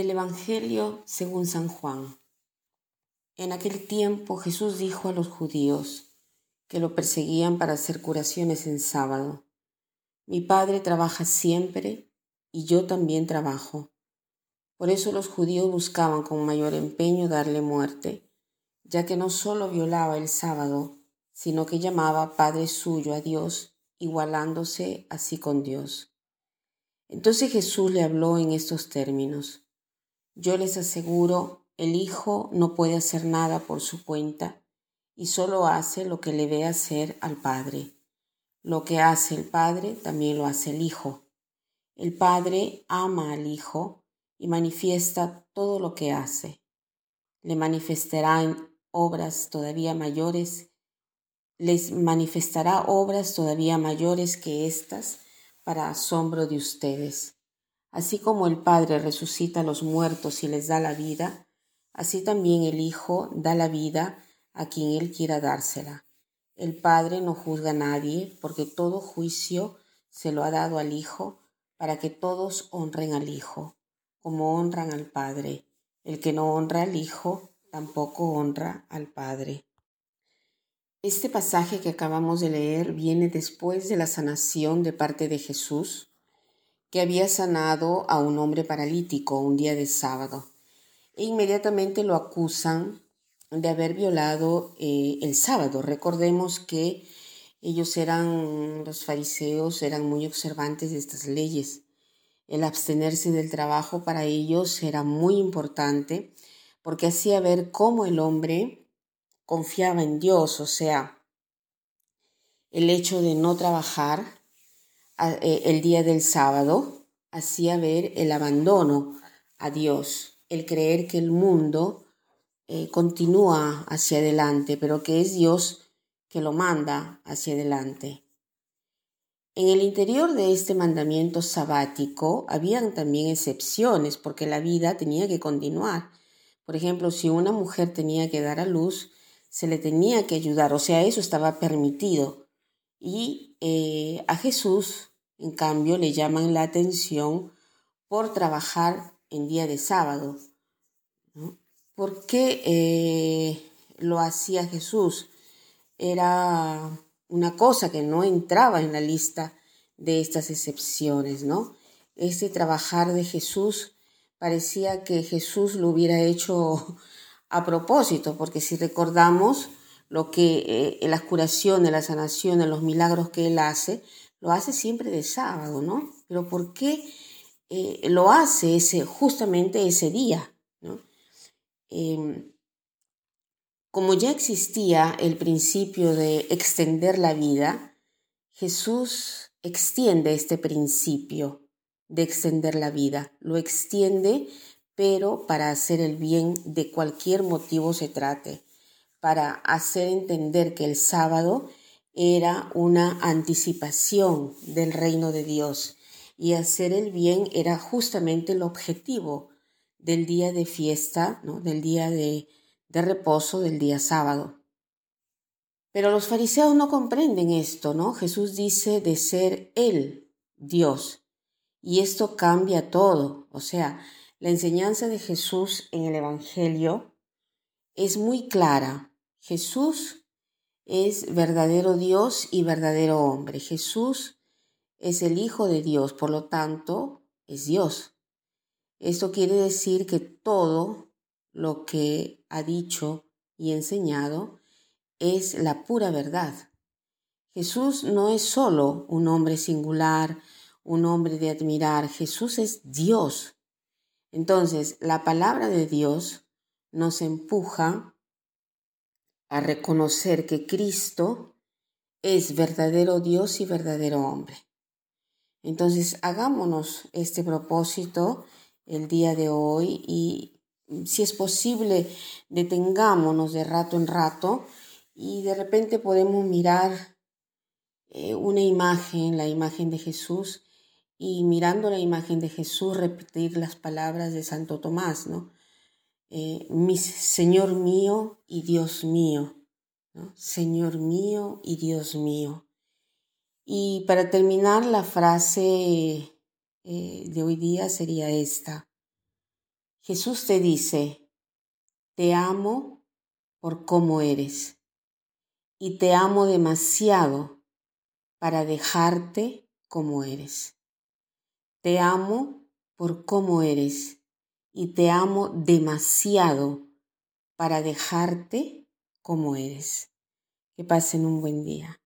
Del Evangelio según San Juan. En aquel tiempo Jesús dijo a los judíos que lo perseguían para hacer curaciones en sábado, Mi Padre trabaja siempre y yo también trabajo. Por eso los judíos buscaban con mayor empeño darle muerte, ya que no solo violaba el sábado, sino que llamaba Padre suyo a Dios, igualándose así con Dios. Entonces Jesús le habló en estos términos. Yo les aseguro, el Hijo no puede hacer nada por su cuenta y solo hace lo que le ve hacer al Padre. Lo que hace el Padre también lo hace el Hijo. El Padre ama al Hijo y manifiesta todo lo que hace. Le manifestará en obras todavía mayores, les manifestará obras todavía mayores que estas para asombro de ustedes. Así como el Padre resucita a los muertos y les da la vida, así también el Hijo da la vida a quien Él quiera dársela. El Padre no juzga a nadie, porque todo juicio se lo ha dado al Hijo, para que todos honren al Hijo, como honran al Padre. El que no honra al Hijo, tampoco honra al Padre. Este pasaje que acabamos de leer viene después de la sanación de parte de Jesús que había sanado a un hombre paralítico un día de sábado e inmediatamente lo acusan de haber violado eh, el sábado. Recordemos que ellos eran, los fariseos, eran muy observantes de estas leyes. El abstenerse del trabajo para ellos era muy importante porque hacía ver cómo el hombre confiaba en Dios, o sea, el hecho de no trabajar el día del sábado hacía ver el abandono a Dios, el creer que el mundo eh, continúa hacia adelante, pero que es Dios que lo manda hacia adelante. En el interior de este mandamiento sabático habían también excepciones porque la vida tenía que continuar. Por ejemplo, si una mujer tenía que dar a luz, se le tenía que ayudar, o sea, eso estaba permitido. Y eh, a Jesús en cambio, le llaman la atención por trabajar en día de sábado. ¿Por qué eh, lo hacía Jesús? Era una cosa que no entraba en la lista de estas excepciones, ¿no? Este trabajar de Jesús parecía que Jesús lo hubiera hecho a propósito, porque si recordamos lo que eh, las curaciones, las sanaciones, los milagros que él hace, lo hace siempre de sábado, ¿no? Pero ¿por qué eh, lo hace ese, justamente ese día? ¿no? Em, como ya existía el principio de extender la vida, Jesús extiende este principio de extender la vida. Lo extiende, pero para hacer el bien de cualquier motivo se trate, para hacer entender que el sábado era una anticipación del reino de Dios y hacer el bien era justamente el objetivo del día de fiesta, ¿no? del día de, de reposo, del día sábado. Pero los fariseos no comprenden esto, ¿no? Jesús dice de ser Él, Dios. Y esto cambia todo. O sea, la enseñanza de Jesús en el Evangelio es muy clara. Jesús es verdadero Dios y verdadero hombre. Jesús es el Hijo de Dios, por lo tanto, es Dios. Esto quiere decir que todo lo que ha dicho y enseñado es la pura verdad. Jesús no es solo un hombre singular, un hombre de admirar, Jesús es Dios. Entonces, la palabra de Dios nos empuja a reconocer que Cristo es verdadero Dios y verdadero hombre. Entonces, hagámonos este propósito el día de hoy y si es posible, detengámonos de rato en rato y de repente podemos mirar eh, una imagen, la imagen de Jesús, y mirando la imagen de Jesús repetir las palabras de Santo Tomás, ¿no? Eh, Señor mío y Dios mío, Señor mío y Dios mío. Y para terminar, la frase eh, de hoy día sería esta. Jesús te dice, te amo por cómo eres y te amo demasiado para dejarte como eres. Te amo por cómo eres y te amo demasiado para dejarte como eres. Que pasen un buen día.